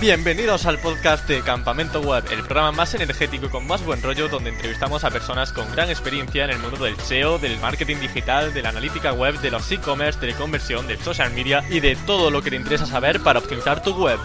Bienvenidos al podcast de Campamento Web, el programa más energético y con más buen rollo donde entrevistamos a personas con gran experiencia en el mundo del SEO, del marketing digital, de la analítica web, de los e-commerce, de la conversión, del social media y de todo lo que te interesa saber para optimizar tu web.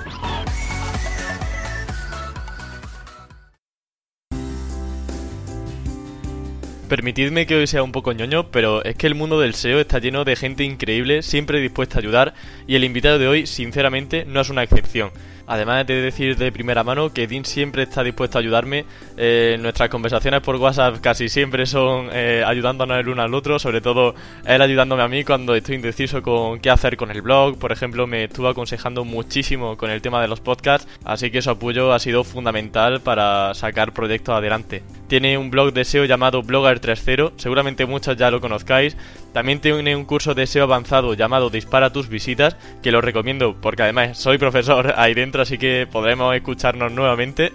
Permitidme que hoy sea un poco ñoño, pero es que el mundo del SEO está lleno de gente increíble, siempre dispuesta a ayudar, y el invitado de hoy, sinceramente, no es una excepción. Además de decir de primera mano que Dean siempre está dispuesto a ayudarme. Eh, nuestras conversaciones por WhatsApp casi siempre son eh, ayudándonos el uno al otro, sobre todo él ayudándome a mí cuando estoy indeciso con qué hacer con el blog. Por ejemplo, me estuvo aconsejando muchísimo con el tema de los podcasts, así que su apoyo ha sido fundamental para sacar proyectos adelante. Tiene un blog de SEO llamado Blogger 3.0, seguramente muchos ya lo conozcáis. También tiene un curso de SEO avanzado llamado Dispara tus visitas, que lo recomiendo porque además soy profesor ahí dentro, así que podremos escucharnos nuevamente.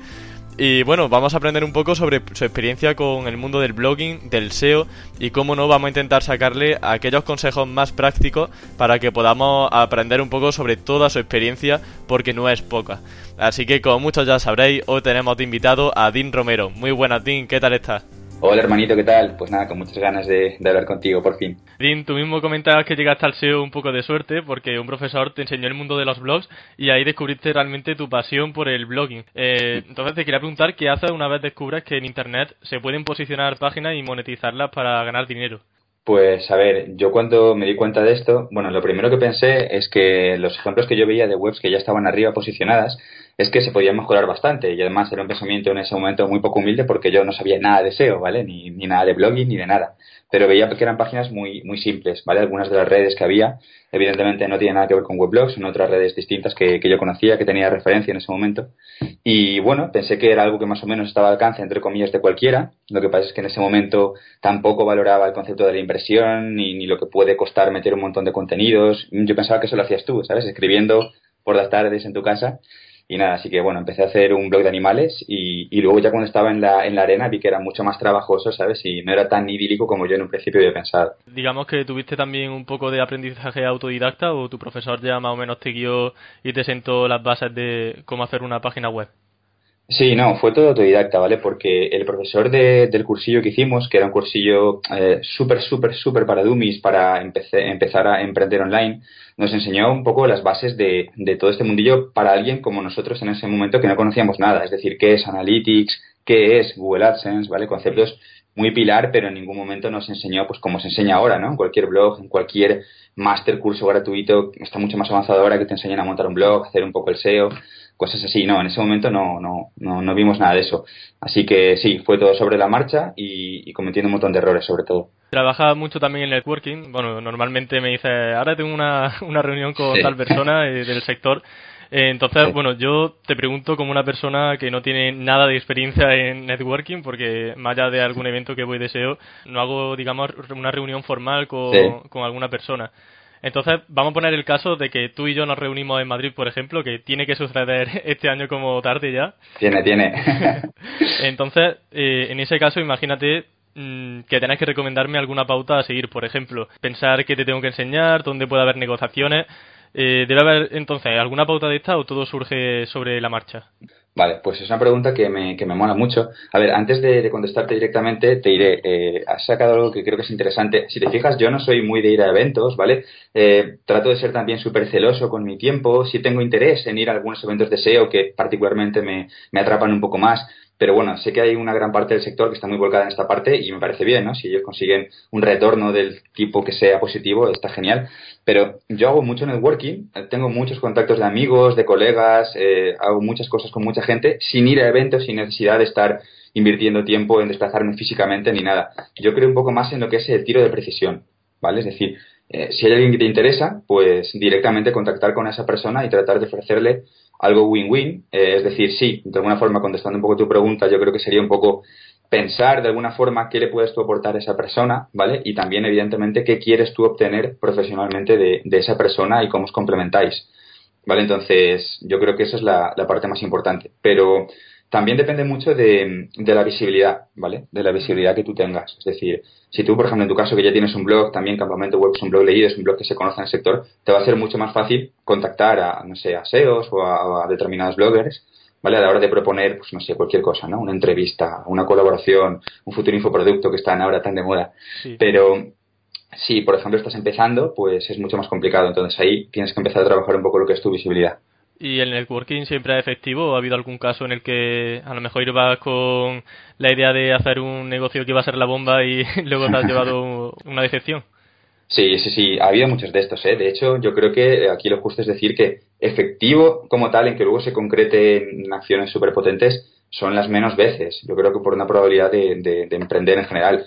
Y bueno, vamos a aprender un poco sobre su experiencia con el mundo del blogging, del SEO y cómo no vamos a intentar sacarle aquellos consejos más prácticos para que podamos aprender un poco sobre toda su experiencia porque no es poca. Así que como muchos ya sabréis, hoy tenemos invitado a Dean Romero. Muy buenas, Dean, ¿qué tal estás? Hola hermanito, ¿qué tal? Pues nada, con muchas ganas de, hablar contigo por fin. Dean, tú mismo comentabas que llegaste al SEO un poco de suerte porque un profesor te enseñó el mundo de los blogs y ahí descubriste realmente tu pasión por el blogging. Eh, entonces te quería preguntar qué haces una vez descubres que en Internet se pueden posicionar páginas y monetizarlas para ganar dinero. Pues a ver, yo cuando me di cuenta de esto, bueno, lo primero que pensé es que los ejemplos que yo veía de webs que ya estaban arriba posicionadas es que se podían mejorar bastante y además era un pensamiento en ese momento muy poco humilde porque yo no sabía nada de SEO, ¿vale? Ni, ni nada de blogging ni de nada pero veía que eran páginas muy, muy simples, ¿vale? Algunas de las redes que había, evidentemente no tienen nada que ver con weblogs, son otras redes distintas que, que, yo conocía, que tenía referencia en ese momento. Y bueno, pensé que era algo que más o menos estaba al alcance, entre comillas, de cualquiera. Lo que pasa es que en ese momento tampoco valoraba el concepto de la inversión, ni, ni lo que puede costar meter un montón de contenidos. Yo pensaba que eso lo hacías tú, ¿sabes? Escribiendo por las tardes en tu casa y nada, así que bueno, empecé a hacer un blog de animales y, y, luego ya cuando estaba en la, en la arena vi que era mucho más trabajoso, ¿sabes? Y no era tan idílico como yo en un principio había pensado. Digamos que tuviste también un poco de aprendizaje autodidacta o tu profesor ya más o menos te guió y te sentó las bases de cómo hacer una página web. Sí, no, fue todo autodidacta, ¿vale? Porque el profesor de, del cursillo que hicimos, que era un cursillo eh, súper, súper, súper para dummies, para empezar a emprender online, nos enseñó un poco las bases de, de todo este mundillo para alguien como nosotros en ese momento que no conocíamos nada. Es decir, qué es Analytics, qué es Google AdSense, ¿vale? Conceptos muy pilar, pero en ningún momento nos enseñó, pues como se enseña ahora, ¿no? En cualquier blog, en cualquier máster, curso gratuito, está mucho más avanzado ahora que te enseñan a montar un blog, hacer un poco el SEO cosas así. No, en ese momento no, no, no, no vimos nada de eso. Así que sí, fue todo sobre la marcha y, cometiendo un montón de errores sobre todo. Trabaja mucho también en networking. Bueno, normalmente me dice, ahora tengo una, una reunión con tal persona del sector. Eh, entonces, bueno, yo te pregunto como una persona que no tiene nada de experiencia en networking, porque más allá de algún evento que voy deseo, no hago, digamos, una reunión formal con, con alguna persona. Entonces, vamos a poner el caso de que tú y yo nos reunimos en Madrid, por ejemplo, que tiene que suceder este año como tarde ya. Tiene, tiene. Entonces, eh, en ese caso, imagínate mm, que tenés que recomendarme alguna pauta a seguir, por ejemplo, pensar qué te tengo que enseñar, dónde puede haber negociaciones. Eh, ¿Debe haber entonces alguna pauta de esta o todo surge sobre la marcha? Vale, pues es una pregunta que me, que me mola mucho. A ver, antes de, contestarte directamente, te diré, eh, has sacado algo que creo que es interesante. Si te fijas, yo no soy muy de ir a eventos, ¿vale? Eh, trato de ser también súper celoso con mi tiempo. Sí tengo interés en ir a algunos eventos de SEO que particularmente me, me atrapan un poco más pero bueno, sé que hay una gran parte del sector que está muy volcada en esta parte y me parece bien, ¿no? Si ellos consiguen un retorno del tipo que sea positivo, está genial. Pero yo hago mucho networking, tengo muchos contactos de amigos, de colegas, eh, hago muchas cosas con mucha gente sin ir a eventos, sin necesidad de estar invirtiendo tiempo en desplazarme físicamente ni nada. Yo creo un poco más en lo que es el tiro de precisión, ¿vale? Es decir, eh, si hay alguien que te interesa, pues directamente contactar con esa persona y tratar de ofrecerle algo win-win, eh, es decir, sí, de alguna forma, contestando un poco tu pregunta, yo creo que sería un poco pensar de alguna forma qué le puedes tú aportar a esa persona, ¿vale? Y también, evidentemente, qué quieres tú obtener profesionalmente de, esa persona y cómo os complementáis, ¿vale? Entonces, yo creo que esa es la, parte más importante. Pero también depende mucho de, de, la visibilidad, ¿vale? De la visibilidad que tú tengas. Es decir, si tú, por ejemplo, en tu caso que ya tienes un blog, también Campamento Web es un blog leído, es un blog que se conoce en el sector, te va a ser mucho más fácil contactar a, no sé, a SEOs o a, determinados bloggers, ¿vale? A la hora de proponer, pues no sé, cualquier cosa, ¿no? Una entrevista, una colaboración, un futuro infoproducto que están ahora tan de moda. Pero si, por ejemplo, estás empezando, pues es mucho más complicado. Entonces ahí tienes que empezar a trabajar un poco lo que es tu visibilidad. ¿Y el networking siempre es efectivo ha habido algún caso en el que a lo mejor ibas con la idea de hacer un negocio que iba a ser la bomba y luego te has llevado una decepción? Sí, sí, sí, ha habido muchos de estos. ¿eh? De hecho, yo creo que aquí lo justo es decir que efectivo como tal, en que luego se concrete en acciones superpotentes, son las menos veces. Yo creo que por una probabilidad de, emprender en general.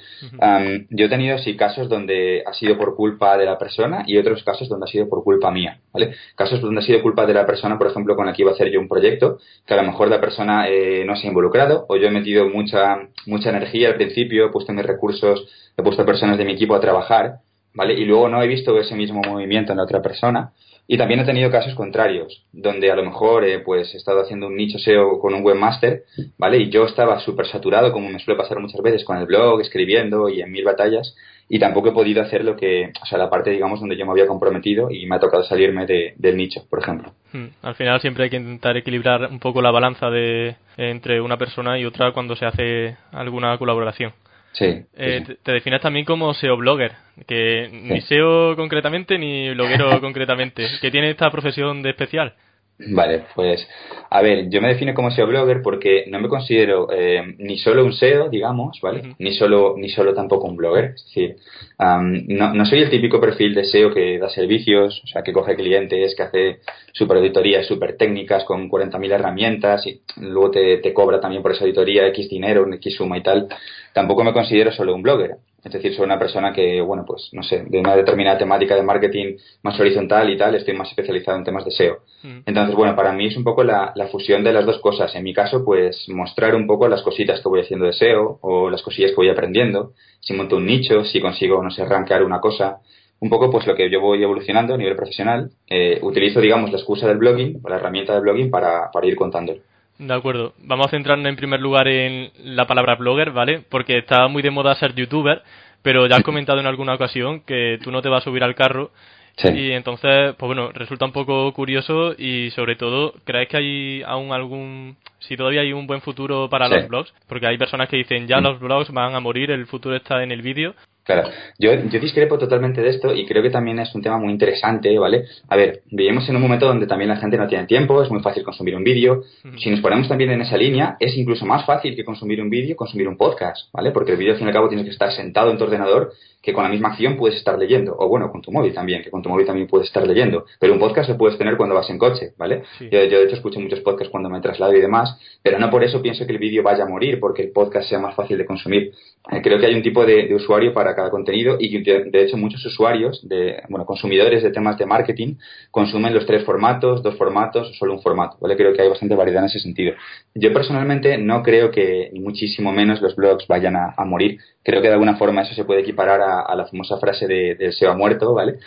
yo he tenido sí casos donde ha sido por culpa de la persona y otros casos donde ha sido por culpa mía, ¿vale? Casos donde ha sido culpa de la persona, por ejemplo, con la que iba a hacer yo un proyecto, que a lo mejor la persona eh, no se ha involucrado o yo he metido mucha, mucha energía al principio, he puesto mis recursos, he puesto personas de mi equipo a trabajar, ¿vale? Y luego no he visto ese mismo movimiento en la otra persona y también he tenido casos contrarios, donde a lo mejor eh, pues he estado haciendo un nicho SEO con un webmaster, ¿vale? Y yo estaba súper saturado, como me suele pasar muchas veces, con el blog, escribiendo y en mil batallas, y tampoco he podido hacer lo que, o sea, la parte, digamos, donde yo me había comprometido y me ha tocado salirme del nicho, por ejemplo. Hmm. Al final siempre hay que intentar equilibrar un poco la balanza de entre una persona y otra cuando se hace alguna colaboración. Sí. Eh, te, defines también como SEO blogger, que ni SEO concretamente ni bloguero concretamente. ¿Qué tiene esta profesión de especial? Vale, pues a ver, yo me defino como SEO blogger porque no me considero eh, ni solo un SEO, digamos, ¿vale? Ni solo ni solo tampoco un blogger, es decir, no, no, soy el típico perfil de SEO que da servicios, o sea, que coge clientes, que hace super auditorías super técnicas con 40.000 herramientas y luego te, te cobra también por esa auditoría X dinero, X suma y tal. Tampoco me considero solo un blogger. Es decir, soy una persona que, bueno, pues, no sé, de una determinada temática de marketing más horizontal y tal, estoy más especializado en temas de SEO. Mm. Entonces, bueno, para mí es un poco la, fusión de las dos cosas. En mi caso, pues, mostrar un poco las cositas que voy haciendo de SEO o las cosillas que voy aprendiendo. Si monto un nicho, si consigo, no sé, arrancar una cosa. Un poco, pues, lo que yo voy evolucionando a nivel profesional. Eh, utilizo, digamos, la excusa del blogging o la herramienta del blogging para, para ir contándolo. De acuerdo. Vamos a centrarnos en primer lugar en la palabra blogger, ¿vale? Porque está muy de moda ser youtuber, pero ya has comentado en alguna ocasión que tú no te vas a subir al carro Y entonces, pues bueno, resulta un poco curioso y sobre todo, ¿crees que hay aún algún, si todavía hay un buen futuro para los blogs? Porque hay personas que dicen, ya mm. los blogs van a morir, el futuro está en el vídeo. Claro, yo, yo discrepo totalmente de esto y creo que también es un tema muy interesante, ¿vale? A ver, vivimos en un momento donde también la gente no tiene tiempo, es muy fácil consumir un vídeo. Si nos ponemos también en esa línea, es incluso más fácil que consumir un vídeo, consumir un podcast, ¿vale? Porque el vídeo al fin y al cabo tienes que estar sentado en tu ordenador que con la misma acción puedes estar leyendo, o bueno, con tu móvil también, que con tu móvil también puedes estar leyendo, pero un podcast lo puedes tener cuando vas en coche, ¿vale? Yo, yo, de hecho escucho muchos podcasts cuando me traslado y demás, pero no por eso pienso que el vídeo vaya a morir, porque el podcast sea más fácil de consumir. Eh, creo que hay un tipo de, usuario para cada contenido y de, de hecho muchos usuarios, de, bueno, consumidores de temas de marketing, consumen los tres formatos, dos formatos o solo un formato, ¿vale? Creo que hay bastante variedad en ese sentido. Yo personalmente no creo que ni muchísimo menos los blogs vayan a, a morir. Creo que de alguna forma eso se puede equiparar a a, la famosa frase de, del SEO muerto, ¿vale?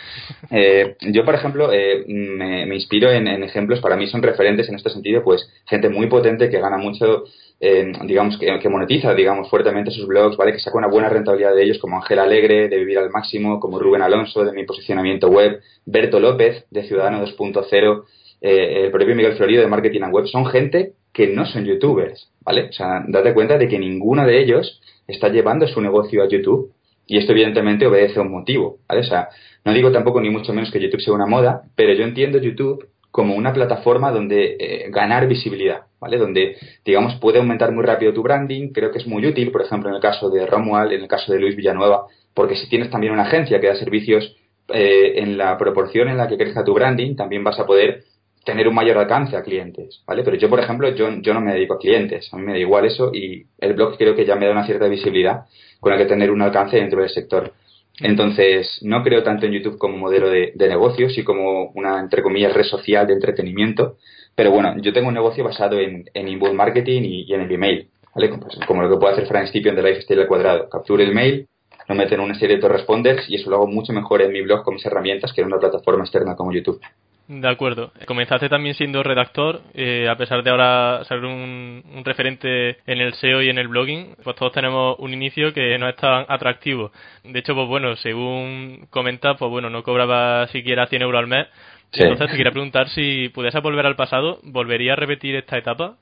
Eh, yo, por ejemplo, eh, me, inspiro en, ejemplos, para mí son referentes en este sentido, pues gente muy potente que gana mucho, eh, digamos, que, monetiza, digamos, fuertemente sus blogs, ¿vale? Que saca una buena rentabilidad de ellos, como Ángel Alegre, de Vivir al Máximo, como Rubén Alonso, de Mi Posicionamiento Web, Berto López, de Ciudadano 2.0, el propio Miguel Florido, de Marketing and Web, son gente que no son youtubers, ¿vale? O sea, date cuenta de que ninguno de ellos está llevando su negocio a YouTube y esto evidentemente obedece a un motivo, ¿vale? O sea, no digo tampoco ni mucho menos que YouTube sea una moda, pero yo entiendo YouTube como una plataforma donde eh, ganar visibilidad, ¿vale? Donde, digamos, puede aumentar muy rápido tu branding. Creo que es muy útil, por ejemplo, en el caso de Romuald, en el caso de Luis Villanueva, porque si tienes también una agencia que da servicios eh, en la proporción en la que crezca tu branding, también vas a poder tener un mayor alcance a clientes, ¿vale? Pero yo, por ejemplo, yo, no me dedico a clientes, a mí me da igual eso y el blog creo que ya me da una cierta visibilidad con la que tener un alcance dentro del sector. Entonces, no creo tanto en YouTube como modelo de, de negocio, sí como una, entre comillas, red social de entretenimiento. Pero bueno, yo tengo un negocio basado en, en inbound marketing y, en el email, ¿vale? Pues, como lo que puede hacer Frank Stipion de Lifestyle al cuadrado. Capture el mail, lo meto en una serie de autoresponders y eso lo hago mucho mejor en mi blog con mis herramientas que en una plataforma externa como YouTube. De acuerdo. Comenzaste también siendo redactor, eh, a pesar de ahora ser un, referente en el SEO y en el blogging, pues todos tenemos un inicio que no es tan atractivo. De hecho, pues bueno, según comentas, pues bueno, no cobraba siquiera 100 euros al mes. Entonces te quería preguntar si pudiese volver al pasado, ¿volvería a repetir esta etapa?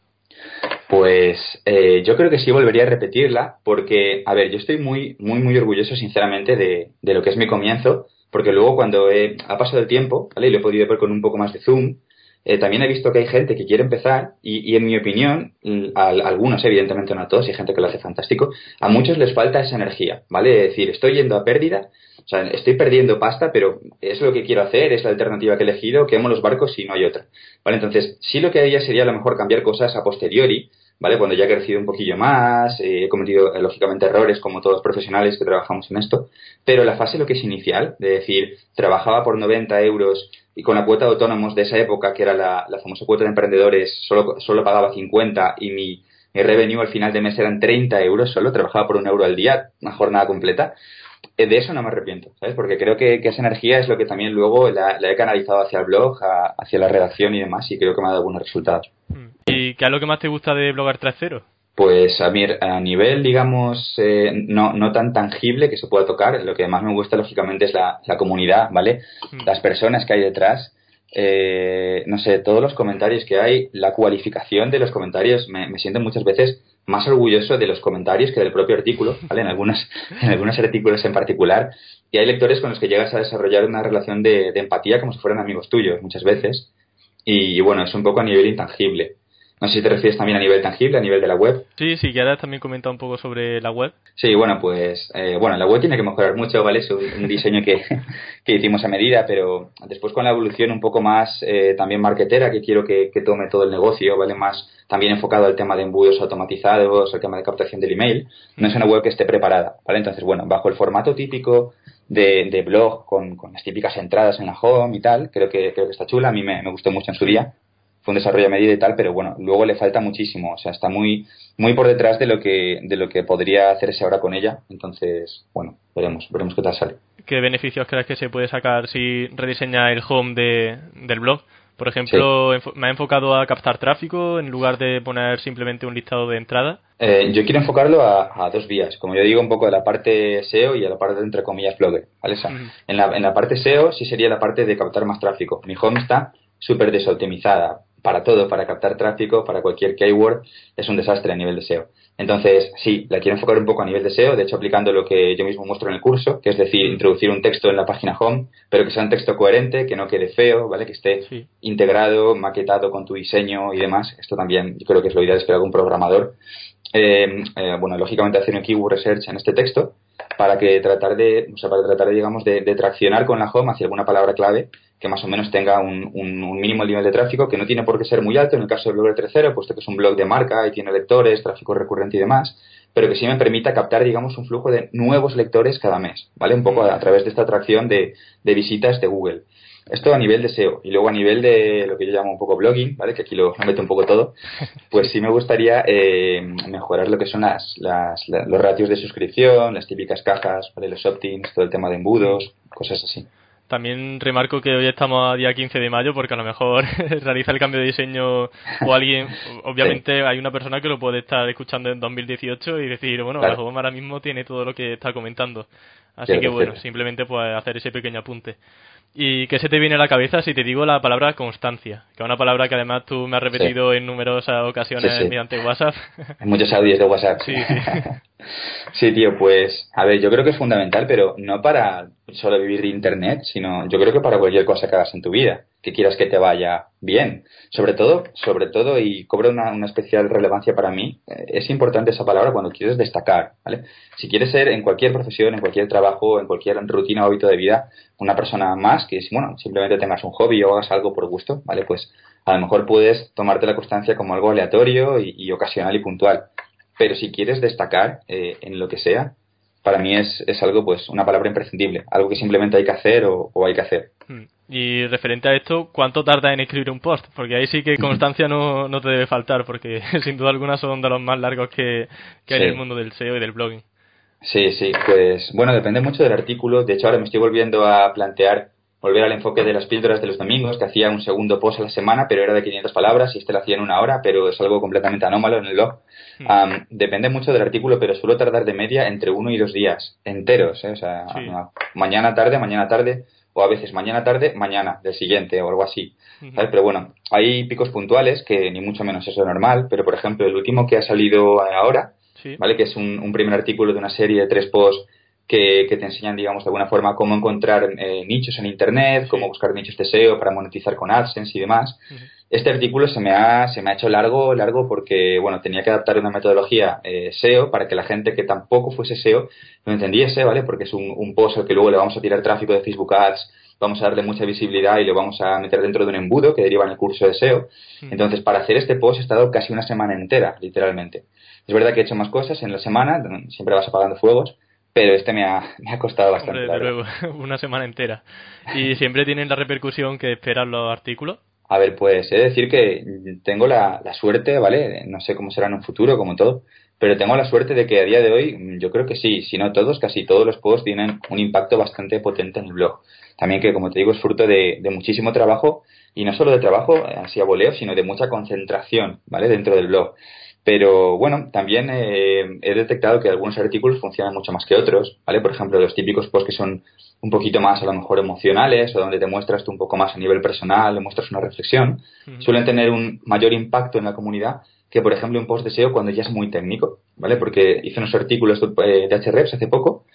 Pues eh, yo creo que sí volvería a repetirla porque, a ver, yo estoy muy, muy, muy orgulloso sinceramente de, de lo que es mi comienzo porque luego cuando ha pasado el tiempo. Y lo he podido ver con un poco más de zoom, eh, también he visto que hay gente que quiere empezar y, en mi opinión, a, algunos evidentemente no a todos, hay gente que lo hace fantástico, a muchos les falta esa energía, ¿vale? Es decir, estoy yendo a pérdida, o sea, estoy perdiendo pasta, pero es lo que quiero hacer, es la alternativa que he elegido, quemo los barcos y no hay otra, ¿vale? Entonces, sí lo que haría sería a lo mejor cambiar cosas a posteriori, ¿vale? Cuando ya he crecido un poquillo más, eh, he cometido eh, lógicamente errores como todos los profesionales que trabajamos en esto, pero la fase lo que es inicial, de decir, trabajaba por 90 euros y con la cuota de autónomos de esa época, que era la, famosa cuota de emprendedores, solo, solo pagaba 50 y mi, mi revenue al final de mes eran 30 euros solo, trabajaba por un euro al día, una jornada completa. Eh, de eso no me arrepiento, ¿sabes? Porque creo que, esa energía es lo que también luego la, he canalizado hacia el blog, hacia la redacción y demás, y creo que me ha dado buenos resultados. Mm. ¿Y qué es lo que más te gusta de Blogar 3.0? Pues a, mí, a nivel, digamos, eh, no, no tan tangible que se pueda tocar, lo que más me gusta, lógicamente, es la, la comunidad, ¿vale? Mm. Las personas que hay detrás, eh, no sé, todos los comentarios que hay, la cualificación de los comentarios, me, me siento muchas veces más orgulloso de los comentarios que del propio artículo, ¿vale? En algunos, en algunos artículos en particular. Y hay lectores con los que llegas a desarrollar una relación de, de empatía como si fueran amigos tuyos muchas veces. Y, bueno, es un poco a nivel intangible. No sé si te refieres también a nivel tangible, a nivel de la web. Sí, sí, ya también comenta un poco sobre la web. Sí, bueno, pues eh, bueno, la web tiene que mejorar mucho, ¿vale? Es un, diseño que, que, hicimos a medida, pero después con la evolución un poco más eh, también marketera, que quiero que, que, tome todo el negocio, ¿vale? Más también enfocado al tema de embudos automatizados, al tema de captación del email, no es una web que esté preparada, ¿vale? Entonces, bueno, bajo el formato típico de, de blog, con, con, las típicas entradas en la home y tal, creo que, creo que está chula, a mí me, me gustó mucho en su día fue un desarrollo a medida y tal, pero bueno, luego le falta muchísimo, o sea, está muy, muy por detrás de lo que, de lo que podría hacerse ahora con ella, entonces, bueno, veremos, veremos qué tal sale. ¿Qué beneficios crees que se puede sacar si rediseña el home de, del blog? Por ejemplo, me ha enfocado a captar tráfico en lugar de poner simplemente un listado de entrada. Eh, yo quiero enfocarlo a, dos vías, como yo digo, un poco a la parte SEO y a la parte, entre comillas, blogger. ¿vale? en, la, en la parte SEO sí sería la parte de captar más tráfico. Mi home está súper desoptimizada para todo, para captar tráfico, para cualquier keyword, es un desastre a nivel de SEO. Entonces, sí, la quiero enfocar un poco a nivel de SEO, de hecho aplicando lo que yo mismo muestro en el curso, que es decir, introducir un texto en la página home, pero que sea un texto coherente, que no quede feo, ¿vale? Que esté integrado, maquetado con tu diseño y demás. Esto también yo creo que es lo ideal, es que algún programador. Eh, eh, bueno, lógicamente hacer un keyword research en este texto para que tratar de, o sea, para tratar de, digamos, de, de traccionar con la home hacia alguna palabra clave que más o menos tenga un, un, mínimo nivel de tráfico que no tiene por qué ser muy alto en el caso del blog 3.0, puesto que es un blog de marca y tiene lectores, tráfico recurrente y demás, pero que sí me permita captar, digamos, un flujo de nuevos lectores cada mes, ¿vale? Un poco a, través de esta atracción de, de, visitas de Google. Esto a nivel de SEO. Y luego a nivel de lo que yo llamo un poco blogging, ¿vale? Que aquí lo, meto un poco todo. Pues sí me gustaría eh, mejorar lo que son las, las, los ratios de suscripción, las típicas cajas, ¿vale? Los opt-ins, todo el tema de embudos, cosas así. También remarco que hoy estamos a día 15 de mayo porque a lo mejor realiza el cambio de diseño o alguien, obviamente hay una persona que lo puede estar escuchando en 2018 y decir, bueno, la Home ahora mismo tiene todo lo que está comentando. Así que bueno, simplemente pues hacer ese pequeño apunte. ¿Y qué se te viene a la cabeza si te digo la palabra constancia? Que es una palabra que además tú me has repetido en numerosas ocasiones mediante WhatsApp. En muchos audios de WhatsApp. Sí, sí. tío, pues a ver, yo creo que es fundamental, pero no para solo vivir de Internet, sino yo creo que para cualquier cosa que hagas en tu vida que quieras que te vaya bien. Sobre todo, sobre todo, y cobra una, una especial relevancia para mí, eh, es importante esa palabra cuando quieres destacar, ¿vale? Si quieres ser en cualquier profesión, en cualquier trabajo, en cualquier rutina o hábito de vida, una persona más que, bueno, simplemente tengas un hobby o hagas algo por gusto, ¿vale? Pues a lo mejor puedes tomarte la constancia como algo aleatorio y, ocasional y puntual. Pero si quieres destacar eh, en lo que sea, para mí es, es algo, pues, una palabra imprescindible, algo que simplemente hay que hacer o, o hay que hacer. Hmm. Y referente a esto, ¿cuánto tarda en escribir un post? Porque ahí sí que constancia no, no te debe faltar, porque sin duda alguna son de los más largos que, hay en el mundo del SEO y del blogging. Sí, sí, pues bueno, depende mucho del artículo. De hecho, ahora me estoy volviendo a plantear volver al enfoque de las píldoras de los domingos, que hacía un segundo post a la semana, pero era de 500 palabras y este lo hacía en una hora, pero es algo completamente anómalo en el blog. Hmm. depende mucho del artículo, pero suelo tardar de media entre uno y dos días enteros, ¿eh? o sea, mañana tarde, mañana tarde, o a veces mañana tarde, mañana del siguiente o algo así. Pero bueno, hay picos puntuales que ni mucho menos eso es normal, pero por ejemplo, el último que ha salido ahora, ¿vale? Que es un, primer artículo de una serie de tres posts que, te enseñan, digamos, de alguna forma cómo encontrar eh, nichos en Internet, cómo buscar nichos de SEO para monetizar con AdSense y demás. Este artículo se me, ha, se me ha hecho largo, largo porque, bueno, tenía que adaptar una metodología eh, SEO para que la gente que tampoco fuese SEO lo entendiese, ¿vale? Porque es un, un post al que luego le vamos a tirar tráfico de Facebook Ads, vamos a darle mucha visibilidad y lo vamos a meter dentro de un embudo que deriva en el curso de SEO. Entonces, para hacer este post he estado casi una semana entera, literalmente. Es verdad que he hecho más cosas en la semana, siempre vas apagando fuegos, pero este me ha, me ha costado bastante. luego, una semana entera. ¿Y siempre tienen la repercusión que esperan los artículos? A ver, pues he de decir que tengo la, la suerte, ¿vale? No sé cómo será en un futuro, como todo, pero tengo la suerte de que a día de hoy, yo creo que sí, si no todos, casi todos los posts tienen un impacto bastante potente en el blog. También que, como te digo, es fruto de, de muchísimo trabajo, y no solo de trabajo, así a voleo, sino de mucha concentración, ¿vale? Dentro del blog. Pero bueno, también eh, he detectado que algunos artículos funcionan mucho más que otros, ¿vale? Por ejemplo, los típicos posts que son un poquito más a lo mejor emocionales o donde te muestras tú un poco más a nivel personal, muestras una reflexión, suelen tener un mayor impacto en la comunidad que, por ejemplo, un post de SEO cuando ya es muy técnico, ¿vale? Porque hice unos artículos de, de HREPS hace poco.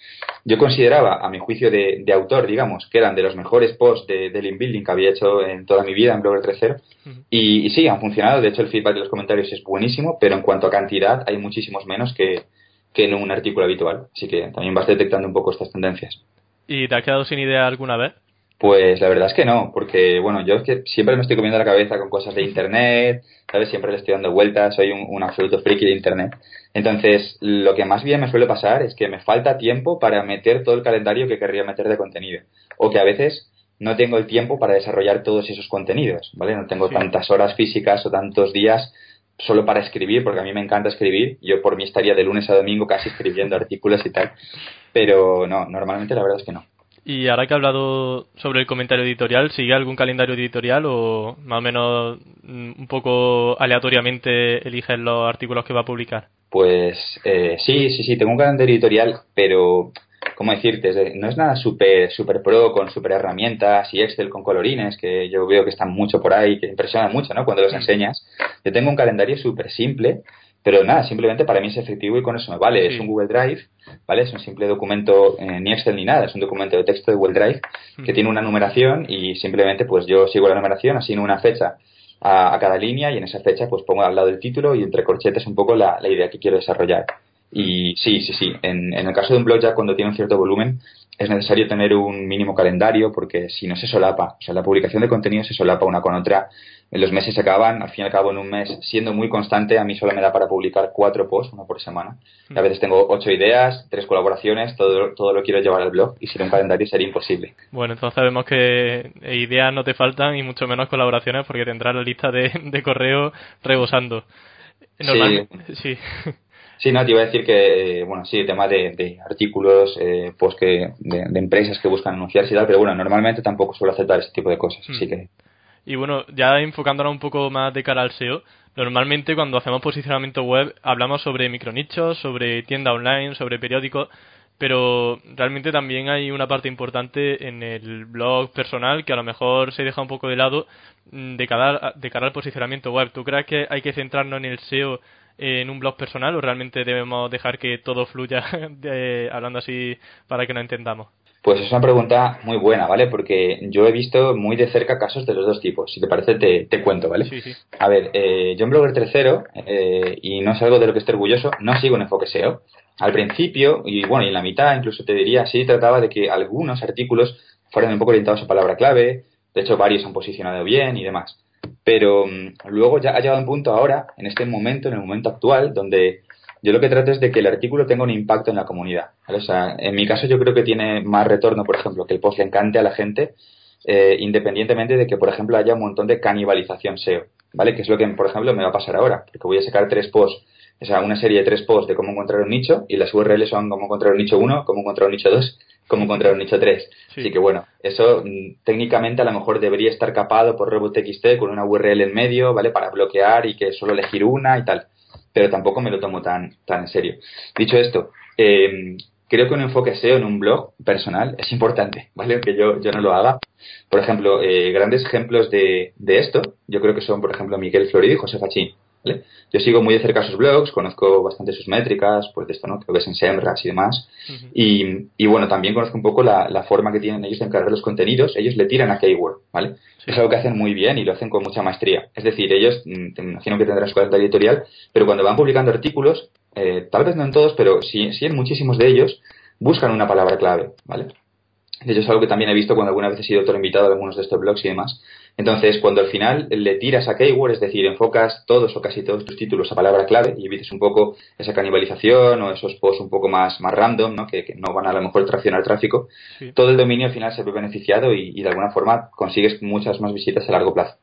Yo consideraba, a mi juicio de, autor, digamos, que eran de los mejores posts de, de link building que había hecho en toda mi vida en Blogger 3.0. y, y, sí, han funcionado. De hecho, el feedback de los comentarios es buenísimo, pero en cuanto a cantidad, hay muchísimos menos que, que en un artículo habitual. Así que también vas detectando un poco estas tendencias. ¿Y te has quedado sin idea alguna vez? Pues la verdad es que no, porque bueno, yo es que siempre me estoy comiendo la cabeza con cosas de internet, ¿sabes? Siempre le estoy dando vueltas, soy un, absoluto friki de internet. Entonces, lo que más bien me suele pasar es que me falta tiempo para meter todo el calendario que querría meter de contenido. O que a veces no tengo el tiempo para desarrollar todos esos contenidos, ¿vale? No tengo tantas horas físicas o tantos días solo para escribir, porque a mí me encanta escribir. Yo por mí estaría de lunes a domingo casi escribiendo artículos y tal. Pero no, normalmente la verdad es que no. Y ahora que he hablado sobre el comentario editorial, ¿sigue algún calendario editorial o más o menos mm, un poco aleatoriamente eliges los artículos que va a publicar? Pues eh, sí, sí, sí, tengo un calendario editorial, pero ¿cómo decirte? No es nada súper super pro con super herramientas y Excel con colorines, que yo veo que están mucho por ahí, que impresionan mucho, ¿no? Cuando los mm. enseñas. Yo tengo un calendario súper simple, pero nada, simplemente para mí es efectivo y con eso me vale. Es un Google Drive, ¿vale? Es un simple documento, eh, ni Excel ni nada, es un documento de texto de Google Drive que tiene una numeración y simplemente pues yo sigo la numeración, asigno una fecha a, cada línea y en esa fecha pues pongo al lado el título y entre corchetes un poco la, la idea que quiero desarrollar. Y sí, sí, sí. En, en, el caso de un blog ya cuando tiene un cierto volumen es necesario tener un mínimo calendario porque si no se solapa, o sea, la publicación de contenido se solapa una con otra los meses se acaban, al fin y al cabo en un mes, siendo muy constante, a mí solo me da para publicar cuatro posts, uno por semana. a mm. veces tengo ocho ideas, tres colaboraciones, todo, todo lo quiero llevar al blog y sin un calendario sería imposible. Bueno, entonces sabemos que ideas no te faltan y mucho menos colaboraciones porque tendrás la lista de, de correo rebosando. Normalmente, sí. sí. no, te iba a decir que, bueno, sí, el tema de, artículos, eh, pues que, de, empresas que buscan anunciarse y tal, pero bueno, normalmente tampoco suelo aceptar ese tipo de cosas, así mm. que y bueno, ya enfocándonos un poco más de cara al SEO, normalmente cuando hacemos posicionamiento web hablamos sobre micronichos, sobre tienda online, sobre periódicos, pero realmente también hay una parte importante en el blog personal que a lo mejor se deja un poco de lado mm, de cara, de cara al posicionamiento web. ¿Tú crees que hay que centrarnos en el SEO en un blog personal o realmente debemos dejar que todo fluya hablando así para que no entendamos? Pues es una pregunta muy buena, ¿vale? Porque yo he visto muy de cerca casos de los dos tipos. Si te parece, te, te cuento, ¿vale? Sí, sí. A ver, eh, yo en Blogger tercero, eh, y no es algo de lo que esté orgulloso, no sigo un enfoque SEO. Al principio, y bueno, y en la mitad incluso te diría, sí trataba de que algunos artículos fueran un poco orientados a palabra clave, de hecho varios han posicionado bien y demás. Pero mm, luego ya ha llegado un punto ahora, en este momento, en el momento actual, donde yo lo que trato es de que el artículo tenga un impacto en la comunidad. O sea, en mi caso yo creo que tiene más retorno, por ejemplo, que el post le encante a la gente, eh, independientemente de que, por ejemplo, haya un montón de canibalización SEO, ¿vale? Que es lo que, por ejemplo, me va a pasar ahora, porque voy a sacar tres posts, o sea, una serie de tres posts de cómo encontrar un nicho y las URLs son cómo encontrar un nicho 1, cómo encontrar un nicho 2 cómo encontrar un nicho 3. Así que bueno, eso mm, técnicamente a lo mejor debería estar capado por RobotXT con una URL en medio, ¿vale? Para bloquear y que solo elegir una y tal. Pero tampoco me lo tomo tan, tan en serio. Dicho esto, eh, creo que un enfoque SEO en un blog personal es importante, ¿vale? Que yo, yo no lo haga. Por ejemplo, eh, grandes ejemplos de, de, esto, yo creo que son, por ejemplo, Miguel Florido y José Fachín. ¿Vale? Yo sigo muy de cerca sus blogs, conozco bastante sus métricas, pues de esto, ¿no? Que ves en Semras y demás. y, y, bueno, también conozco un poco la, la, forma que tienen ellos de encargar los contenidos. Ellos le tiran a keyword, ¿vale? Sí. Es algo que hacen muy bien y lo hacen con mucha maestría. Es decir, ellos, mm, te imagino que tendrán su calendario editorial, pero cuando van publicando artículos, eh, tal vez no en todos, pero sí, sí en muchísimos de ellos, buscan una palabra clave, ¿vale? De hecho, es algo que también he visto cuando alguna vez he sido otro invitado a algunos de estos blogs y demás. Entonces, cuando al final le tiras a keyword, es decir, enfocas todos o casi todos tus títulos a palabra clave y evites un poco esa canibalización o esos posts un poco más, más random, ¿no? Que, que no van a lo mejor traccionar tráfico, sí. todo el dominio al final se ve beneficiado y, y de alguna forma consigues muchas más visitas a largo plazo.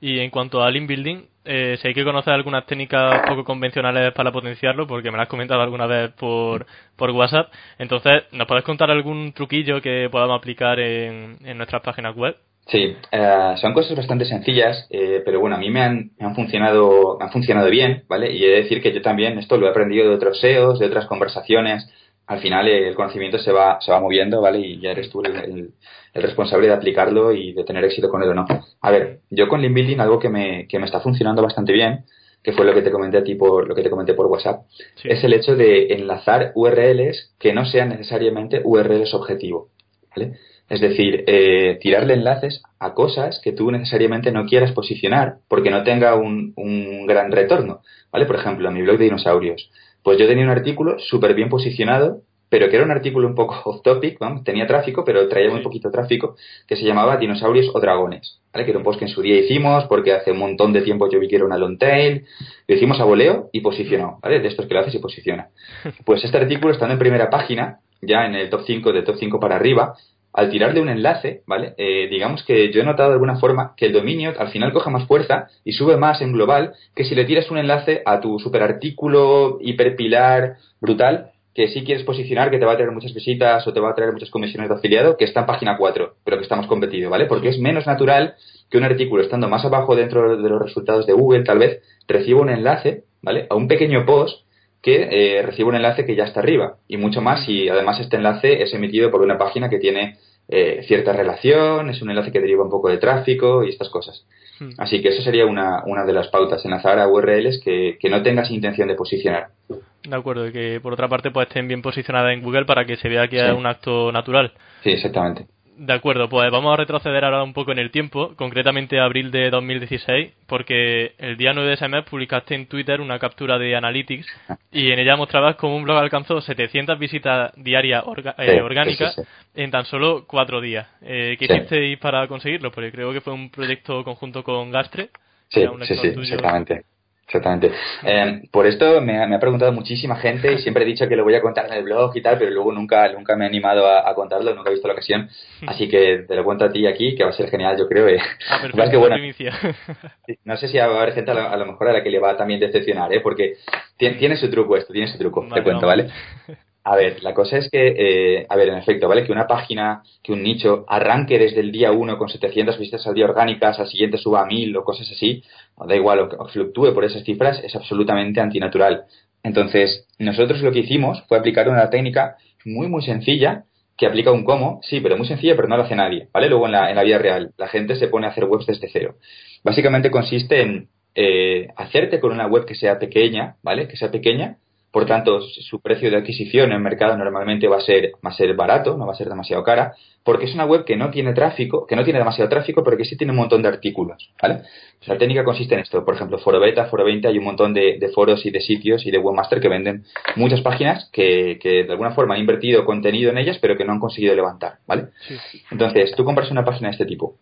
Y en cuanto al link building, eh, si hay que conocer algunas técnicas poco convencionales para potenciarlo, porque me las has comentado alguna vez por, por WhatsApp, entonces, ¿nos puedes contar algún truquillo que podamos aplicar en, en nuestras páginas web? Sí, eh, son cosas bastante sencillas, eh, pero bueno, a mí me han, me han funcionado me han funcionado bien, ¿vale? Y he de decir que yo también esto lo he aprendido de otros SEOs, de otras conversaciones. Al final eh, el conocimiento se va, se va moviendo, ¿vale? Y ya eres tú el, el, el, responsable de aplicarlo y de tener éxito con él o no. A ver, yo con Link Building algo que me, que me está funcionando bastante bien, que fue lo que te comenté a ti por, lo que te comenté por WhatsApp, sí. es el hecho de enlazar URLs que no sean necesariamente URLs objetivo, ¿vale? Es decir, eh, tirarle enlaces a cosas que tú necesariamente no quieras posicionar porque no tenga un, un gran retorno. ¿Vale? Por ejemplo, en mi blog de dinosaurios. Pues yo tenía un artículo súper bien posicionado, pero que era un artículo un poco off topic, ¿vamos? tenía tráfico, pero traía muy poquito tráfico, que se llamaba Dinosaurios o Dragones. ¿vale? Que era un post que en su día hicimos porque hace un montón de tiempo yo vi que era una long tail. Lo hicimos a voleo y posicionó, ¿vale? De estos que lo haces y posiciona. Pues este artículo, estando en primera página, ya en el top 5, de top 5 para arriba, al tirarle un enlace, ¿vale? Eh, digamos que yo he notado de alguna forma que el dominio al final coge más fuerza y sube más en global que si le tiras un enlace a tu super artículo hiperpilar brutal que sí quieres posicionar, que te va a traer muchas visitas o te va a traer muchas comisiones de afiliado, que está en página 4, pero que estamos competido, ¿vale? Porque es menos natural que un artículo estando más abajo dentro de los resultados de Google, tal vez, reciba un enlace, ¿vale? A un pequeño post que eh, recibe un enlace que ya está arriba y mucho más si además este enlace es emitido por una página que tiene eh, cierta relación, es un enlace que deriva un poco de tráfico y estas cosas. Hmm. Así que eso sería una, una de las pautas, enlazar a URLs que, que no tengas intención de posicionar. De acuerdo, y que por otra parte pues estén bien posicionadas en Google para que se vea que sí. es un acto natural. Sí, exactamente. De acuerdo, pues vamos a retroceder ahora un poco en el tiempo, concretamente a abril de 2016, porque el día 9 de ese mes publicaste en Twitter una captura de Analytics y en ella mostrabas cómo un blog alcanzó 700 visitas diarias orga eh, orgánicas sí, sí, en tan solo cuatro días. Eh, ¿Qué hicisteis para conseguirlo? Porque creo que fue un proyecto conjunto con Gastre. Sí, sí, sí, exactamente. Exactamente. Eh, por esto me ha, me ha, preguntado muchísima gente y siempre he dicho que lo voy a contar en el blog y tal, pero luego nunca, nunca me he animado a, a contarlo, nunca he visto la ocasión. Así que te lo cuento a ti aquí, que va a ser genial, yo creo. Eh. Ah, perfecto, que, bueno, no sé si va a haber gente a lo, a lo, mejor a la que le va a también decepcionar, ¿eh? porque tiene, tiene su truco esto, tiene su truco, vale, te cuento, ¿vale? A ver, la cosa es que, eh, a ver, en efecto, ¿vale? Que una página, que un nicho arranque desde el día 1 con 700 visitas al día orgánicas, al siguiente suba a 1000 o cosas así, o da igual, o, fluctúe por esas cifras, es absolutamente antinatural. Entonces, nosotros lo que hicimos fue aplicar una técnica muy, muy sencilla que aplica un cómo, sí, pero muy sencilla, pero no lo hace nadie, ¿vale? Luego en la, en la vida real, la gente se pone a hacer webs desde cero. Básicamente consiste en eh, hacerte con una web que sea pequeña, ¿vale? Que sea pequeña, por tanto, su precio de adquisición en el mercado normalmente va a ser, va a ser barato, no va a ser demasiado cara, porque es una web que no tiene tráfico, que no tiene demasiado tráfico, pero que sí tiene un montón de artículos, ¿vale? La técnica consiste en esto, por ejemplo, Foro Beta, Foro 20, hay un montón de, de foros y de sitios y de webmaster que venden muchas páginas que, que, de alguna forma han invertido contenido en ellas, pero que no han conseguido levantar, ¿vale? Sí. Entonces, tú compras una página de este tipo,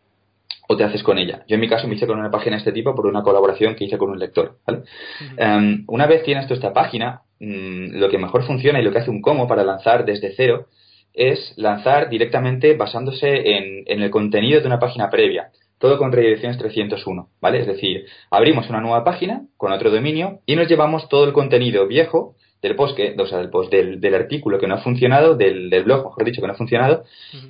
o te haces con ella. Yo en mi caso me hice con una página de este tipo por una colaboración que hice con un lector. ¿vale? Uh -huh. um, una vez tienes tú esta página, mmm, lo que mejor funciona y lo que hace un como para lanzar desde cero es lanzar directamente basándose en, en el contenido de una página previa. Todo con redirecciones 301, ¿vale? Es decir, abrimos una nueva página con otro dominio y nos llevamos todo el contenido viejo del post, que, o sea, del post, del, del artículo que no ha funcionado, del, del, blog, mejor dicho, que no ha funcionado,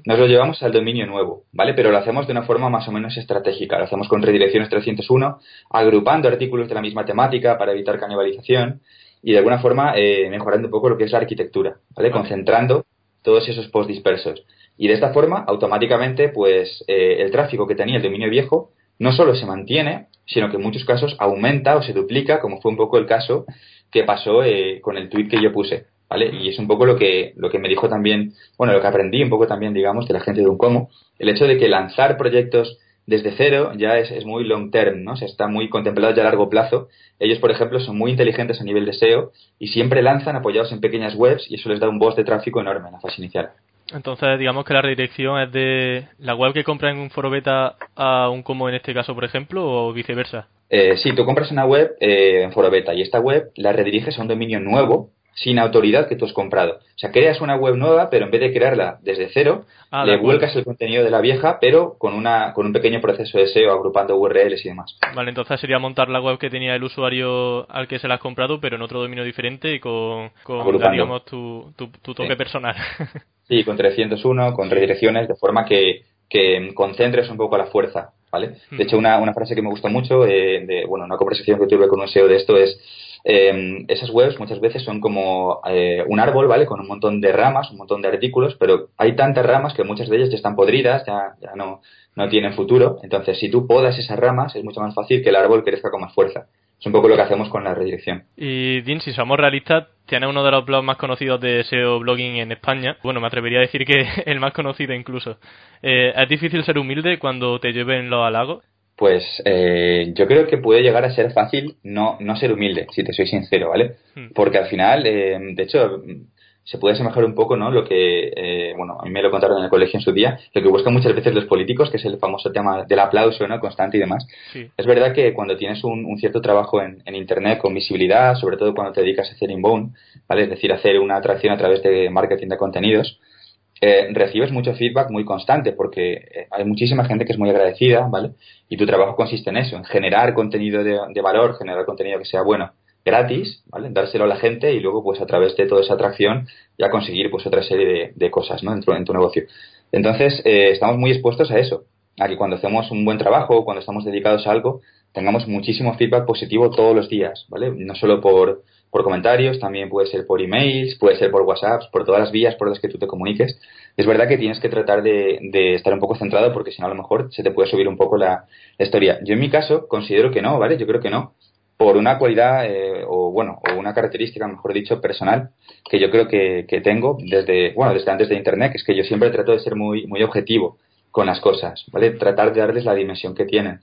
nos lo llevamos al dominio nuevo, ¿vale? Pero lo hacemos de una forma más o menos estratégica. Lo hacemos con redirecciones 301, agrupando artículos de la misma temática para evitar canibalización y de alguna forma eh, mejorando un poco lo que es la arquitectura, ¿vale? Concentrando todos esos posts dispersos. Y de esta forma, automáticamente, pues eh, el tráfico que tenía el dominio viejo no solo se mantiene, sino que en muchos casos aumenta o se duplica, como fue un poco el caso que pasó eh, con el tweet que yo puse, ¿vale? Y es un poco lo que, lo que me dijo también, bueno, lo que aprendí un poco también, digamos, de la gente de Uncomo, el hecho de que lanzar proyectos desde cero ya es, es muy long term, ¿no? se está muy contemplado ya a largo plazo. Ellos, por ejemplo, son muy inteligentes a nivel de SEO y siempre lanzan apoyados en pequeñas webs y eso les da un boost de tráfico enorme en la fase inicial. Entonces, digamos que la redirección es de la web que compra en un foro beta a un como en este caso, por ejemplo, o viceversa. Eh, sí, tú compras una web eh, en foro beta y esta web la rediriges a un dominio nuevo sin autoridad que tú has comprado. O sea, creas una web nueva, pero en vez de crearla desde cero, ah, le vuelcas el contenido de la vieja, pero con, una, con un pequeño proceso de SEO, agrupando URLs y demás. Vale, entonces sería montar la web que tenía el usuario al que se la has comprado, pero en otro dominio diferente y con, digamos, tu, tu, toque personal. sí, con 301, con redirecciones, de forma que, que concentres un poco la fuerza, ¿vale? De hecho, una, una frase que me gusta mucho, eh, de, bueno, una conversación que tuve con un SEO de esto es eh, esas webs muchas veces son como eh, un árbol, ¿vale? Con un montón de ramas, un montón de artículos, pero hay tantas ramas que muchas de ellas ya están podridas, ya, ya no, no tienen futuro. Entonces, si tú podas esas ramas, es mucho más fácil que el árbol crezca con más fuerza. Es un poco lo que hacemos con la redirección. Y Dean, si somos realistas, tiene uno de los blogs más conocidos de SEO blogging en España. Bueno, me atrevería a decir que el más conocido incluso. Eh, ¿Es difícil ser humilde cuando te lleven los halagos? Pues eh, yo creo que puede llegar a ser fácil no, no ser humilde, si te soy sincero, ¿vale? Hmm. Porque al final, eh, de hecho, se puede asemejar un poco, ¿no? Lo que, eh, bueno, a mí me lo contaron en el colegio en su día, lo que buscan muchas veces los políticos, que es el famoso tema del aplauso, ¿no? Constante y demás. Es verdad que cuando tienes un, un cierto trabajo en, en, Internet con visibilidad, sobre todo cuando te dedicas a hacer inbound, ¿vale? Es decir, hacer una atracción a través de marketing de contenidos, eh, recibes mucho feedback muy constante porque eh, hay muchísima gente que es muy agradecida, ¿vale? Y tu trabajo consiste en eso, en generar contenido de, valor, generar contenido que sea bueno, gratis, ¿vale? Dárselo a la gente y luego, pues, a través de toda esa atracción ya conseguir, pues, otra serie de, cosas, ¿no? Dentro de tu negocio. Entonces, eh, estamos muy expuestos a eso, a que cuando hacemos un buen trabajo, cuando estamos dedicados a algo, tengamos muchísimo feedback positivo todos los días, ¿vale? No solo por por comentarios, también puede ser por emails, puede ser por WhatsApp, por todas las vías por las que tú te comuniques. Es verdad que tienes que tratar de, estar un poco centrado porque si no a lo mejor se te puede subir un poco la, historia. Yo en mi caso considero que no, ¿vale? Yo creo que no. Por una cualidad eh, o bueno, o una característica, mejor dicho, personal, que yo creo que, que tengo desde, bueno, desde antes de Internet, que es que yo siempre trato de ser muy, muy objetivo con las cosas, ¿vale? Tratar de darles la dimensión que tienen.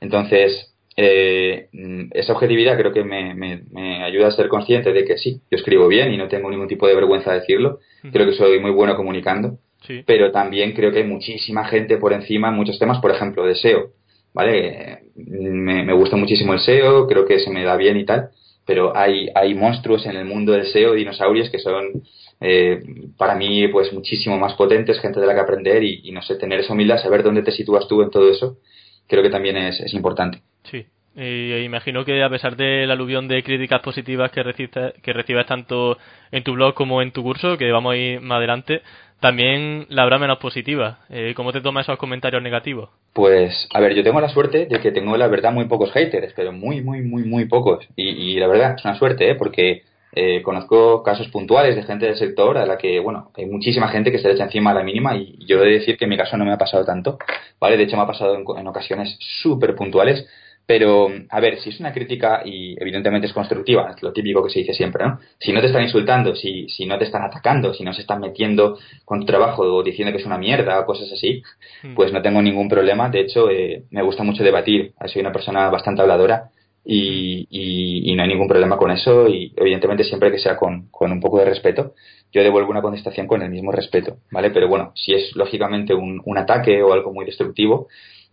Entonces, eh, esa objetividad creo que me, me, ayuda a ser consciente de que sí, yo escribo bien y no tengo ningún tipo de vergüenza de decirlo. Creo que soy muy bueno comunicando. Pero también creo que hay muchísima gente por encima en muchos temas, por ejemplo, de SEO. ¿Vale? Me, me gusta muchísimo el SEO, creo que se me da bien y tal. Pero hay, hay monstruos en el mundo del SEO, dinosaurios, que son eh, para mí pues muchísimo más potentes, gente de la que aprender y, y, no sé, tener esa humildad, saber dónde te sitúas tú en todo eso, creo que también es, es importante. Sí, y imagino que a pesar del aluvión de críticas positivas que recibes, que recibes tanto en tu blog como en tu curso, que vamos a ir más adelante, también la habrá menos positiva. Eh, ¿Cómo te tomas esos comentarios negativos? Pues, a ver, yo tengo la suerte de que tengo, la verdad, muy pocos haters, pero muy, muy, muy, muy pocos. Y, la verdad, es una suerte, ¿eh? Porque eh, conozco casos puntuales de gente del sector a la que, bueno, hay muchísima gente que se le echa encima a la mínima y yo he de decir que en mi caso no me ha pasado tanto, ¿vale? De hecho, me ha pasado en, en ocasiones súper puntuales pero, a ver, si es una crítica y evidentemente es constructiva, es lo típico que se dice siempre, ¿no? Si no te están insultando, si, si no te están atacando, si no se están metiendo con tu trabajo o diciendo que es una mierda o cosas así, mm. pues no tengo ningún problema. De hecho, eh, me gusta mucho debatir. Soy una persona bastante habladora y, y, no hay ningún problema con eso y evidentemente siempre que sea con, con un poco de respeto, yo devuelvo una contestación con el mismo respeto, ¿vale? Pero bueno, si es lógicamente un, un ataque o algo muy destructivo,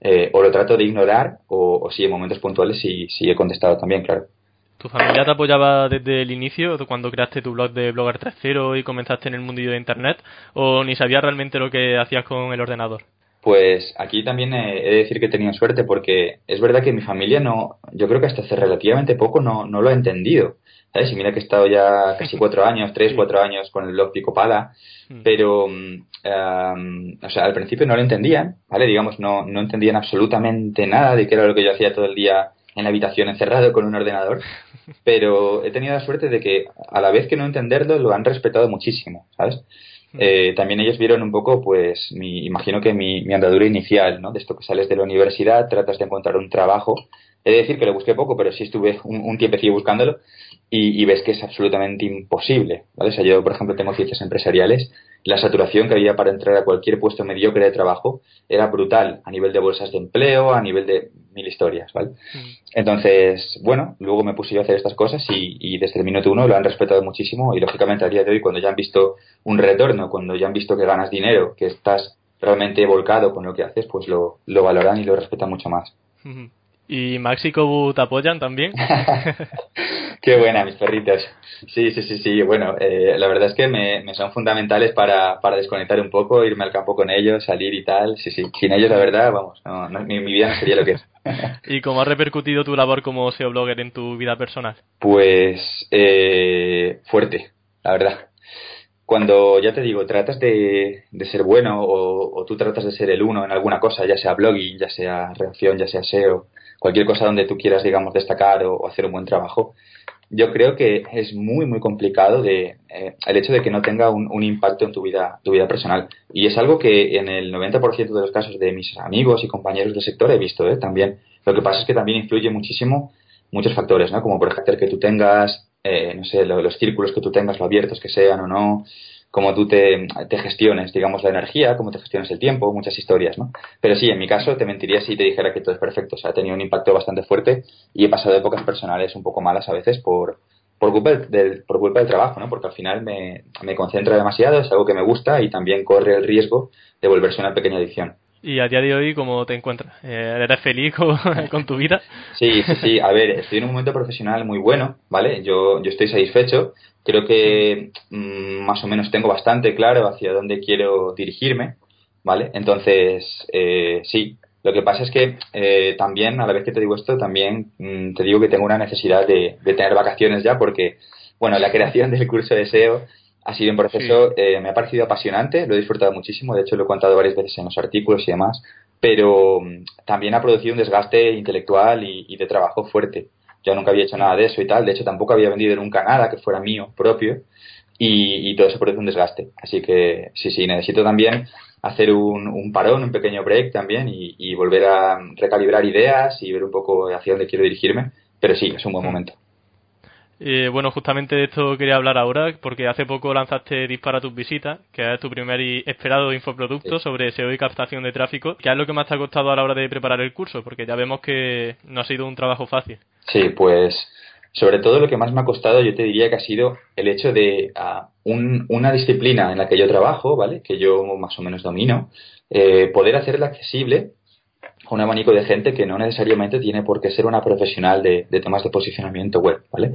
eh, o lo trato de ignorar o, o sí, en momentos puntuales sí, sí he contestado también, claro. ¿Tu familia te apoyaba desde el inicio, cuando creaste tu blog de Blogger 3.0 y comenzaste en el mundillo de Internet, o ni sabías realmente lo que hacías con el ordenador? Pues aquí también he de decir que he tenido suerte porque es verdad que mi familia no, yo creo que hasta hace relativamente poco no, no lo ha entendido. ¿Sabes? Y mira que he estado ya casi cuatro años, tres, cuatro años con el blog Pico Pala, mm. pero, um, o sea, al principio no lo entendían, ¿vale? Digamos, no, no entendían absolutamente nada de qué era lo que yo hacía todo el día en la habitación encerrado con un ordenador, pero he tenido la suerte de que a la vez que no entenderlo lo han respetado muchísimo, ¿sabes? Eh, también ellos vieron un poco, pues, mi, imagino que mi, andadura inicial, ¿no? De esto que sales de la universidad, tratas de encontrar un trabajo. He de decir que lo busqué poco, pero sí estuve un, un tiempecillo buscándolo y, y, ves que es absolutamente imposible, ¿vale? O sea, yo, por ejemplo, tengo ciencias empresariales. La saturación que había para entrar a cualquier puesto mediocre de trabajo era brutal a nivel de bolsas de empleo, a nivel de mil historias, ¿vale? Mm. Entonces, bueno, luego me puse yo a hacer estas cosas y, y, desde el minuto uno lo han respetado muchísimo y lógicamente a día de hoy cuando ya han visto un retorno, cuando ya han visto que ganas dinero, que estás realmente volcado con lo que haces, pues lo, lo valoran y lo respetan mucho más. ¿Y Max y Kobu te apoyan también? Qué buena, mis perritos. Sí, sí, sí, sí. Bueno, eh, la verdad es que me, me son fundamentales para, para, desconectar un poco, irme al campo con ellos, salir y tal. Sí, sí. Sin ellos, la verdad, vamos, no, no, mi, mi, vida no sería lo que es. ¿Y cómo ha repercutido tu labor como SEO blogger en tu vida personal? Pues eh, fuerte, la verdad. Cuando, ya te digo, tratas de, de ser bueno o, o, tú tratas de ser el uno en alguna cosa, ya sea blogging, ya sea reacción, ya sea SEO, cualquier cosa donde tú quieras, digamos, destacar o, hacer un buen trabajo, yo creo que es muy, muy complicado de, eh, el hecho de que no tenga un, un, impacto en tu vida, tu vida personal. Y es algo que en el 90% de los casos de mis amigos y compañeros del sector he visto ¿eh? también. Lo que pasa es que también influye muchísimo muchos factores, ¿no? Como por ejemplo que tú tengas, eh, no sé, lo, los círculos que tú tengas, lo abiertos que sean o no, cómo tú te, te, gestiones, digamos, la energía, cómo te gestiones el tiempo, muchas historias, ¿no? Pero sí, en mi caso te mentiría si te dijera que todo es perfecto. O sea, ha tenido un impacto bastante fuerte y he pasado épocas personales un poco malas a veces por, por, culpa, del, por culpa del trabajo, ¿no? Porque al final me, me concentra demasiado, es algo que me gusta y también corre el riesgo de volverse una pequeña adicción. ¿Y a día de hoy cómo te encuentras? Eh, ¿Eres feliz con, con, tu vida? Sí, sí, sí. A ver, estoy en un momento profesional muy bueno, ¿vale? Yo, yo estoy satisfecho creo que mmm, más o menos tengo bastante claro hacia dónde quiero dirigirme, ¿vale? Entonces, eh, sí, lo que pasa es que eh, también, a la vez que te digo esto, también mmm, te digo que tengo una necesidad de, de, tener vacaciones ya porque, bueno, la creación del curso de SEO ha sido un proceso, sí. eh, me ha parecido apasionante, lo he disfrutado muchísimo, de hecho lo he contado varias veces en los artículos y demás, pero mmm, también ha producido un desgaste intelectual y, y de trabajo fuerte yo nunca había hecho nada de eso y tal, de hecho tampoco había vendido nunca nada que fuera mío propio y, y todo eso produce un desgaste. Así que sí, sí, necesito también hacer un, un parón, un pequeño break también y, y, volver a recalibrar ideas y ver un poco hacia dónde quiero dirigirme, pero sí, es un buen mm. momento. Eh, bueno, justamente de esto quería hablar ahora, porque hace poco lanzaste Dispara tus visitas, que es tu primer y esperado infoproducto sí. sobre SEO y captación de tráfico. ¿Qué es lo que más te ha costado a la hora de preparar el curso? Porque ya vemos que no ha sido un trabajo fácil. Sí, pues sobre todo lo que más me ha costado yo te diría que ha sido el hecho de uh, un, una disciplina en la que yo trabajo, ¿vale? Que yo más o menos domino, eh, poder hacerla accesible un abanico de gente que no necesariamente tiene por qué ser una profesional de, de, temas de posicionamiento web, ¿vale?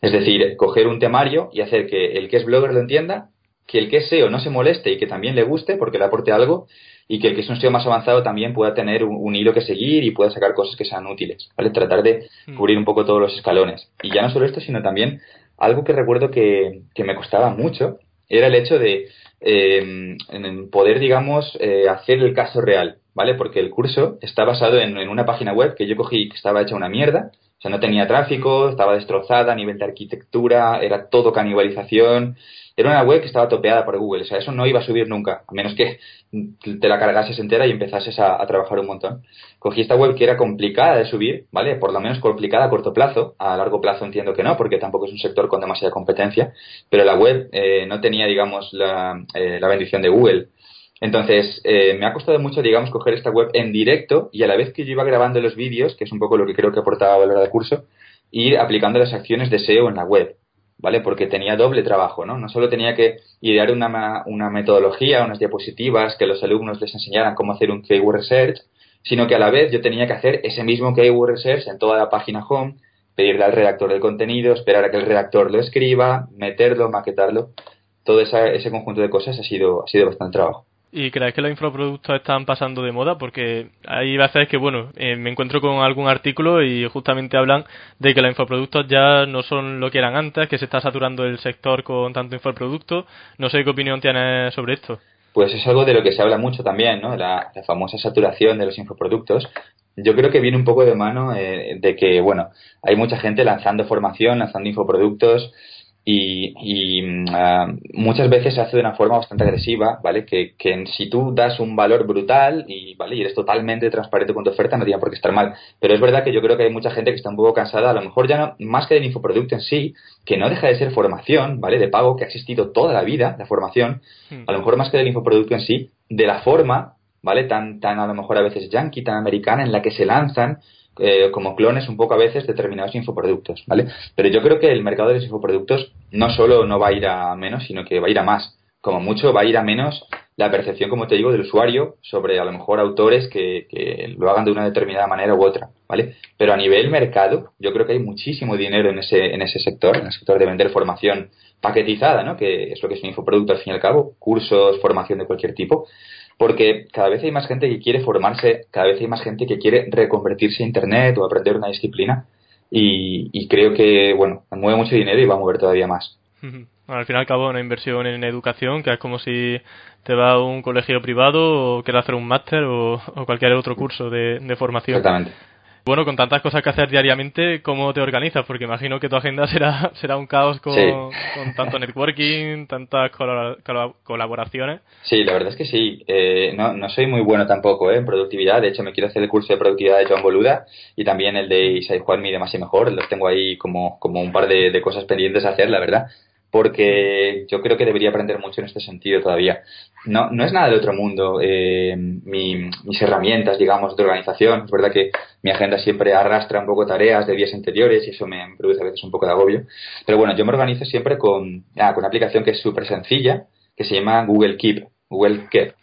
Es decir, coger un temario y hacer que el que es blogger lo entienda, que el que es SEO no se moleste y que también le guste porque le aporte algo y que el que es un SEO más avanzado también pueda tener un, un hilo que seguir y pueda sacar cosas que sean útiles, ¿vale? Tratar de mm. cubrir un poco todos los escalones. Y ya no solo esto, sino también algo que recuerdo que, que me costaba mucho era el hecho de eh, poder, digamos, eh, hacer el caso real. ¿Vale? Porque el curso está basado en, en, una página web que yo cogí que estaba hecha una mierda, o sea, no tenía tráfico, estaba destrozada a nivel de arquitectura, era todo canibalización, era una web que estaba topeada por Google, o sea, eso no iba a subir nunca, a menos que te la cargases entera y empezases a, a trabajar un montón. Cogí esta web que era complicada de subir, ¿vale? Por lo menos complicada a corto plazo, a largo plazo entiendo que no, porque tampoco es un sector con demasiada competencia, pero la web eh, no tenía, digamos, la, eh, la bendición de Google entonces, eh, me ha costado mucho, digamos, coger esta web en directo y a la vez que yo iba grabando los vídeos, que es un poco lo que creo que aportaba valor al curso, ir aplicando las acciones de SEO en la web, ¿vale? Porque tenía doble trabajo, ¿no? No solo tenía que idear una, una metodología, unas diapositivas, que los alumnos les enseñaran cómo hacer un keyword research, sino que a la vez yo tenía que hacer ese mismo keyword research en toda la página home, pedirle al redactor del contenido, esperar a que el redactor lo escriba, meterlo, maquetarlo. Todo ese conjunto de cosas ha sido, ha sido bastante trabajo. ¿Y crees que los infoproductos están pasando de moda? Porque hay veces que, bueno, eh, me encuentro con algún artículo y justamente hablan de que los infoproductos ya no son lo que eran antes, que se está saturando el sector con tanto infoproducto. No sé qué opinión tienes sobre esto. Pues es algo de lo que se habla mucho también, ¿no? La, la famosa saturación de los infoproductos. Yo creo que viene un poco de mano eh, de que, bueno, hay mucha gente lanzando formación, lanzando infoproductos, y, mm, ah, muchas veces se hace de una forma bastante agresiva, ¿vale? Que, que, si tú das un valor brutal y, ¿vale? Y eres totalmente transparente con tu oferta, no tiene por qué estar mal. Pero es verdad que yo creo que hay mucha gente que está un poco cansada, a lo mejor ya no, más que del infoproducto en sí, que no deja de ser formación, ¿vale? De pago, que ha existido toda la vida, la formación, hmm. a lo mejor más que del infoproducto en sí, de la forma, ¿vale? Tan, tan a lo mejor a veces yankee, tan americana, en la que se lanzan eh, como clones un poco a veces determinados infoproductos, ¿vale? Pero yo creo que el mercado de los infoproductos no solo no va a ir a menos, sino que va a ir a más. Como mucho va a ir a menos la percepción, como te digo, del usuario sobre a lo mejor autores que, que lo hagan de una determinada manera u otra, ¿vale? Pero a nivel mercado, yo creo que hay muchísimo dinero en ese, en ese sector, en el sector de vender formación paquetizada, ¿no? Que es lo que es un infoproducto al fin y al cabo, cursos, formación de cualquier tipo porque cada vez hay más gente que quiere formarse, cada vez hay más gente que quiere reconvertirse a Internet o aprender una disciplina y, creo que, bueno, mueve mucho dinero y va a mover todavía más. al fin y al cabo, una inversión en educación, que es como si te va a un colegio privado o quieres hacer un máster o, cualquier otro curso de, de formación. Exactamente. Bueno, con tantas cosas que hacer diariamente, ¿cómo te organizas? Porque imagino que tu agenda será, será un caos con, tanto networking, tantas colaboraciones. Sí, la verdad es que sí. Eh, no, no soy muy bueno tampoco eh, en productividad. De hecho, me quiero hacer el curso de productividad de Joan Boluda y también el de Isai Juan Mi de Más y Mejor. Los tengo ahí como, como un par de, de cosas pendientes a hacer, la verdad porque yo creo que debería aprender mucho en este sentido todavía. No, no es nada del otro mundo eh, mis herramientas, digamos, de organización. Es verdad que mi agenda siempre arrastra un poco tareas de días anteriores y eso me produce a veces un poco de agobio. Pero bueno, yo me organizo siempre con, ah, con una aplicación que es súper sencilla, que se llama Google Keep, Google Keep,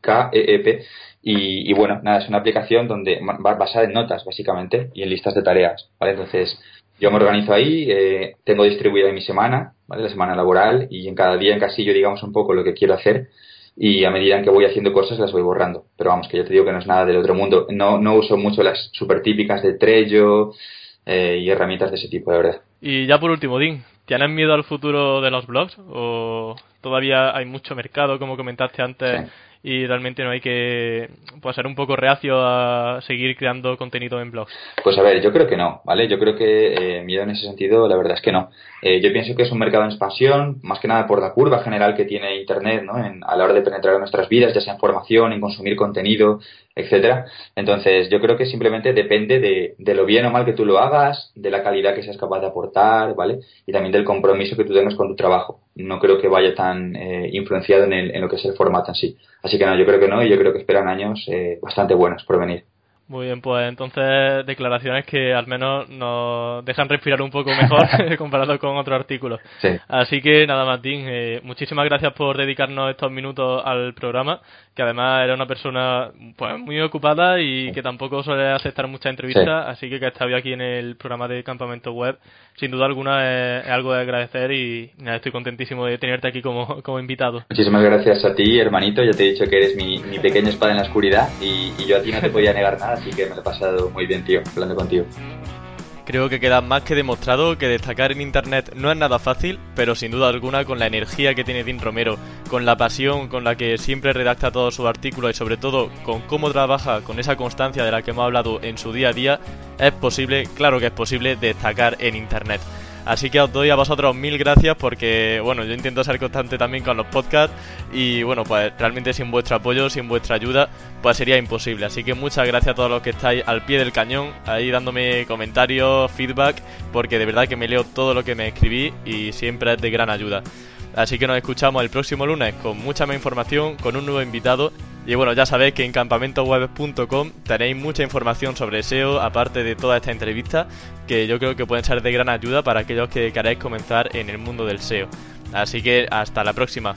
K-E-E-P. Y, y, bueno, nada, es una aplicación donde basada en notas, básicamente, y en listas de tareas, ¿vale? Entonces, yo me organizo ahí, eh, tengo distribuida mi semana, ¿vale? La semana laboral y en cada día encasillo, digamos, un poco lo que quiero hacer y a medida en que voy haciendo cosas las voy borrando. Pero vamos, que yo te digo que no es nada del otro mundo. No, no uso mucho las super típicas de Trello eh, y herramientas de ese tipo, de verdad. Y ya por último, Dean, ¿tienes miedo al futuro de los blogs o todavía hay mucho mercado, como comentaste antes? Y realmente no hay que pues, ser un poco reacio a seguir creando contenido en blogs? Pues a ver, yo creo que no, ¿vale? Yo creo que eh, miedo en ese sentido, la verdad es que no. Eh, yo pienso que es un mercado en expansión, más que nada por la curva general que tiene Internet, ¿no? En, a la hora de penetrar en nuestras vidas, ya sea en formación, en consumir contenido, etcétera. Entonces, yo creo que simplemente depende de, de, lo bien o mal que tú lo hagas, de la calidad que seas capaz de aportar, ¿vale? Y también del compromiso que tú tengas con tu trabajo. No creo que vaya tan eh, influenciado en, el, en, lo que es el formato en sí. Así que no, yo creo que no y yo creo que esperan años eh, bastante buenos por venir. Muy bien, pues entonces declaraciones que al menos nos dejan respirar un poco mejor comparado con otros artículos. Así que nada más, eh, muchísimas gracias por dedicarnos estos minutos al programa, que además era una persona pues muy ocupada y que tampoco suele aceptar muchas entrevistas, así que que estado aquí en el programa de Campamento Web, sin duda alguna es, algo de agradecer y nada, estoy contentísimo de tenerte aquí como, como invitado. Muchísimas gracias a ti, hermanito, ya te he dicho que eres mi, mi pequeña espada en la oscuridad y, y yo a ti no te podía negar nada así que me lo he pasado muy bien, tío, hablando contigo. Creo que queda más que demostrado que destacar en Internet no es nada fácil, pero sin duda alguna con la energía que tiene Dean Romero, con la pasión con la que siempre redacta todos sus artículos y sobre todo con cómo trabaja con esa constancia de la que hemos hablado en su día a día, es posible, claro que es posible, destacar en Internet. Así que os doy a vosotros mil gracias porque, bueno, yo intento ser constante también con los podcasts y, bueno, pues realmente sin vuestro apoyo, sin vuestra ayuda, pues sería imposible. Así que muchas gracias a todos los que estáis al pie del cañón, ahí dándome comentarios, feedback, porque de verdad que me leo todo lo que me escribí y siempre es de gran ayuda. Así que nos escuchamos el próximo lunes con mucha más información, con un nuevo invitado y bueno, ya sabéis que en campamentoweb.com tenéis mucha información sobre SEO, aparte de toda esta entrevista, que yo creo que pueden ser de gran ayuda para aquellos que queráis comenzar en el mundo del SEO. Así que hasta la próxima.